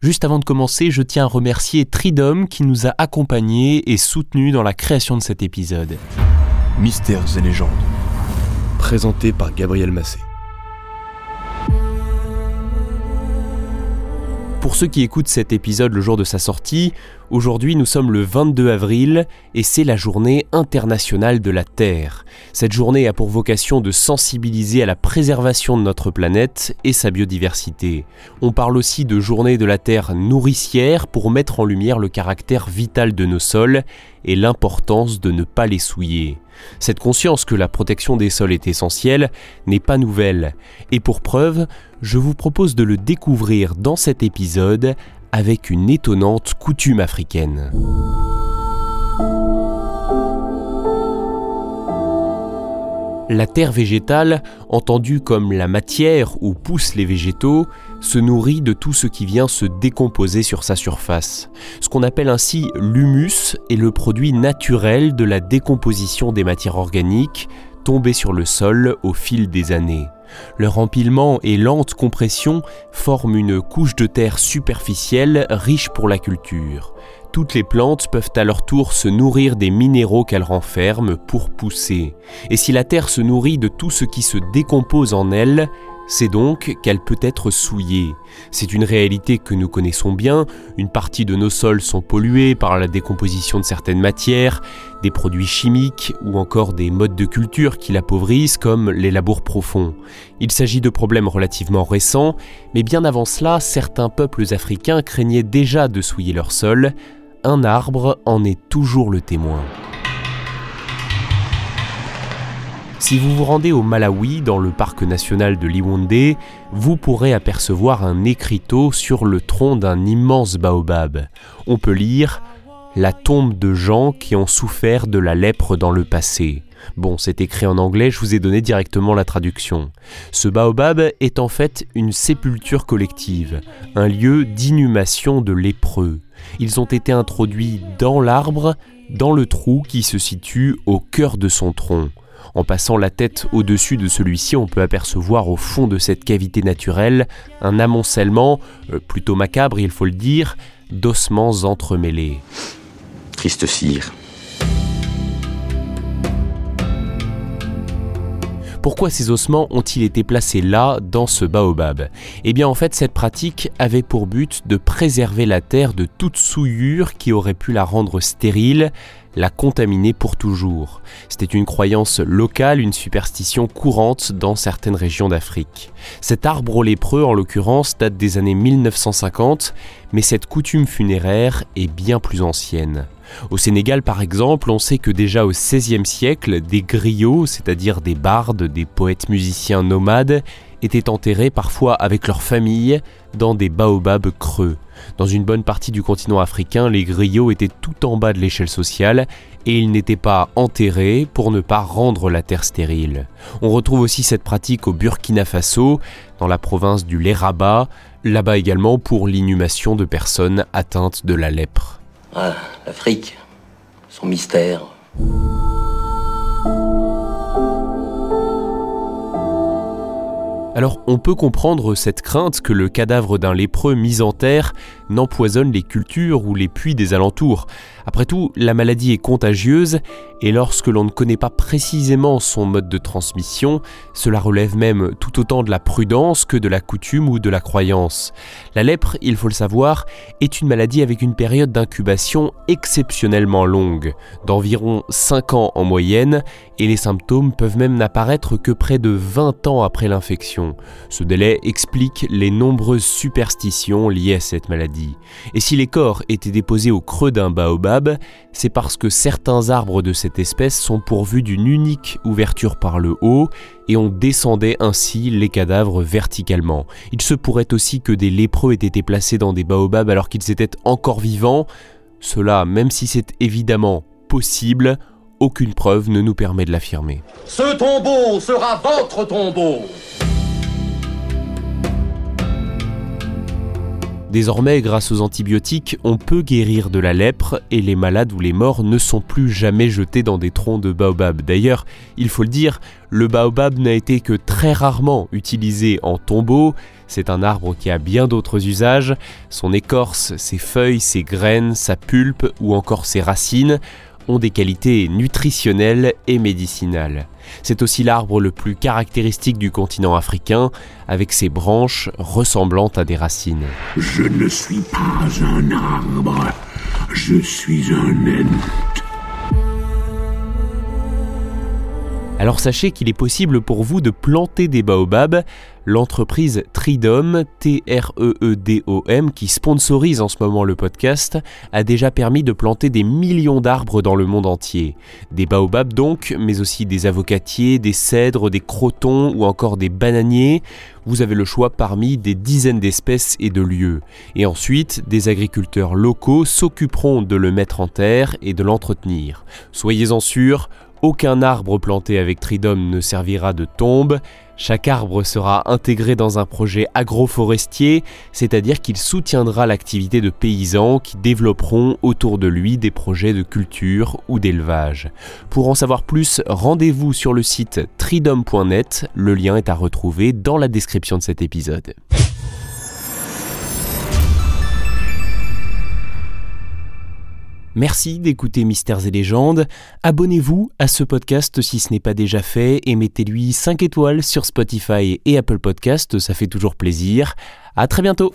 Juste avant de commencer, je tiens à remercier Tridom qui nous a accompagnés et soutenus dans la création de cet épisode. Mystères et légendes. Présenté par Gabriel Massé. Pour ceux qui écoutent cet épisode le jour de sa sortie, aujourd'hui nous sommes le 22 avril et c'est la journée internationale de la Terre. Cette journée a pour vocation de sensibiliser à la préservation de notre planète et sa biodiversité. On parle aussi de journée de la Terre nourricière pour mettre en lumière le caractère vital de nos sols et l'importance de ne pas les souiller. Cette conscience que la protection des sols est essentielle n'est pas nouvelle, et pour preuve, je vous propose de le découvrir dans cet épisode avec une étonnante coutume africaine. La terre végétale, entendue comme la matière où poussent les végétaux, se nourrit de tout ce qui vient se décomposer sur sa surface. Ce qu'on appelle ainsi l'humus est le produit naturel de la décomposition des matières organiques tombées sur le sol au fil des années. Leur empilement et lente compression forment une couche de terre superficielle riche pour la culture. Toutes les plantes peuvent à leur tour se nourrir des minéraux qu'elles renferment pour pousser. Et si la terre se nourrit de tout ce qui se décompose en elle, c'est donc qu'elle peut être souillée. C'est une réalité que nous connaissons bien, une partie de nos sols sont pollués par la décomposition de certaines matières, des produits chimiques ou encore des modes de culture qui l'appauvrissent comme les labours profonds. Il s'agit de problèmes relativement récents, mais bien avant cela, certains peuples africains craignaient déjà de souiller leur sol. Un arbre en est toujours le témoin. Si vous vous rendez au Malawi, dans le parc national de Liwonde, vous pourrez apercevoir un écriteau sur le tronc d'un immense baobab. On peut lire La tombe de gens qui ont souffert de la lèpre dans le passé. Bon, c'est écrit en anglais, je vous ai donné directement la traduction. Ce baobab est en fait une sépulture collective, un lieu d'inhumation de lépreux. Ils ont été introduits dans l'arbre, dans le trou qui se situe au cœur de son tronc. En passant la tête au-dessus de celui-ci, on peut apercevoir au fond de cette cavité naturelle un amoncellement, euh, plutôt macabre il faut le dire, d'ossements entremêlés. Triste cire, Pourquoi ces ossements ont-ils été placés là, dans ce baobab? Eh bien en fait cette pratique avait pour but de préserver la terre de toute souillure qui aurait pu la rendre stérile, la contaminer pour toujours. C'était une croyance locale, une superstition courante dans certaines régions d'Afrique. Cet arbre lépreux, en l'occurrence, date des années 1950, mais cette coutume funéraire est bien plus ancienne. Au Sénégal, par exemple, on sait que déjà au XVIe siècle, des griots, c'est-à-dire des bardes, des poètes musiciens nomades, étaient enterrés parfois avec leur famille dans des baobabs creux. Dans une bonne partie du continent africain, les griots étaient tout en bas de l'échelle sociale et ils n'étaient pas enterrés pour ne pas rendre la terre stérile. On retrouve aussi cette pratique au Burkina Faso, dans la province du Léraba, là-bas également pour l'inhumation de personnes atteintes de la lèpre. Ah, l'Afrique, son mystère. Alors on peut comprendre cette crainte que le cadavre d'un lépreux mis en terre n'empoisonne les cultures ou les puits des alentours. Après tout, la maladie est contagieuse et lorsque l'on ne connaît pas précisément son mode de transmission, cela relève même tout autant de la prudence que de la coutume ou de la croyance. La lèpre, il faut le savoir, est une maladie avec une période d'incubation exceptionnellement longue, d'environ 5 ans en moyenne, et les symptômes peuvent même n'apparaître que près de 20 ans après l'infection. Ce délai explique les nombreuses superstitions liées à cette maladie. Et si les corps étaient déposés au creux d'un baobab, c'est parce que certains arbres de cette espèce sont pourvus d'une unique ouverture par le haut et on descendait ainsi les cadavres verticalement. Il se pourrait aussi que des lépreux aient été placés dans des baobabs alors qu'ils étaient encore vivants. Cela, même si c'est évidemment possible, aucune preuve ne nous permet de l'affirmer. Ce tombeau sera votre tombeau. Désormais, grâce aux antibiotiques, on peut guérir de la lèpre et les malades ou les morts ne sont plus jamais jetés dans des troncs de baobab. D'ailleurs, il faut le dire, le baobab n'a été que très rarement utilisé en tombeau. C'est un arbre qui a bien d'autres usages. Son écorce, ses feuilles, ses graines, sa pulpe ou encore ses racines ont des qualités nutritionnelles et médicinales. C'est aussi l'arbre le plus caractéristique du continent africain, avec ses branches ressemblant à des racines. Je ne suis pas un arbre, je suis un ent. Alors sachez qu'il est possible pour vous de planter des baobabs. L'entreprise Tridom, T-R-E-E-D-O-M, qui sponsorise en ce moment le podcast, a déjà permis de planter des millions d'arbres dans le monde entier. Des baobabs donc, mais aussi des avocatiers, des cèdres, des crotons ou encore des bananiers. Vous avez le choix parmi des dizaines d'espèces et de lieux. Et ensuite, des agriculteurs locaux s'occuperont de le mettre en terre et de l'entretenir. Soyez-en sûrs, aucun arbre planté avec Tridom ne servira de tombe, chaque arbre sera intégré dans un projet agroforestier, c'est-à-dire qu'il soutiendra l'activité de paysans qui développeront autour de lui des projets de culture ou d'élevage. Pour en savoir plus, rendez-vous sur le site tridom.net, le lien est à retrouver dans la description de cet épisode. Merci d'écouter Mystères et légendes. Abonnez-vous à ce podcast si ce n'est pas déjà fait et mettez-lui 5 étoiles sur Spotify et Apple Podcast, ça fait toujours plaisir. À très bientôt.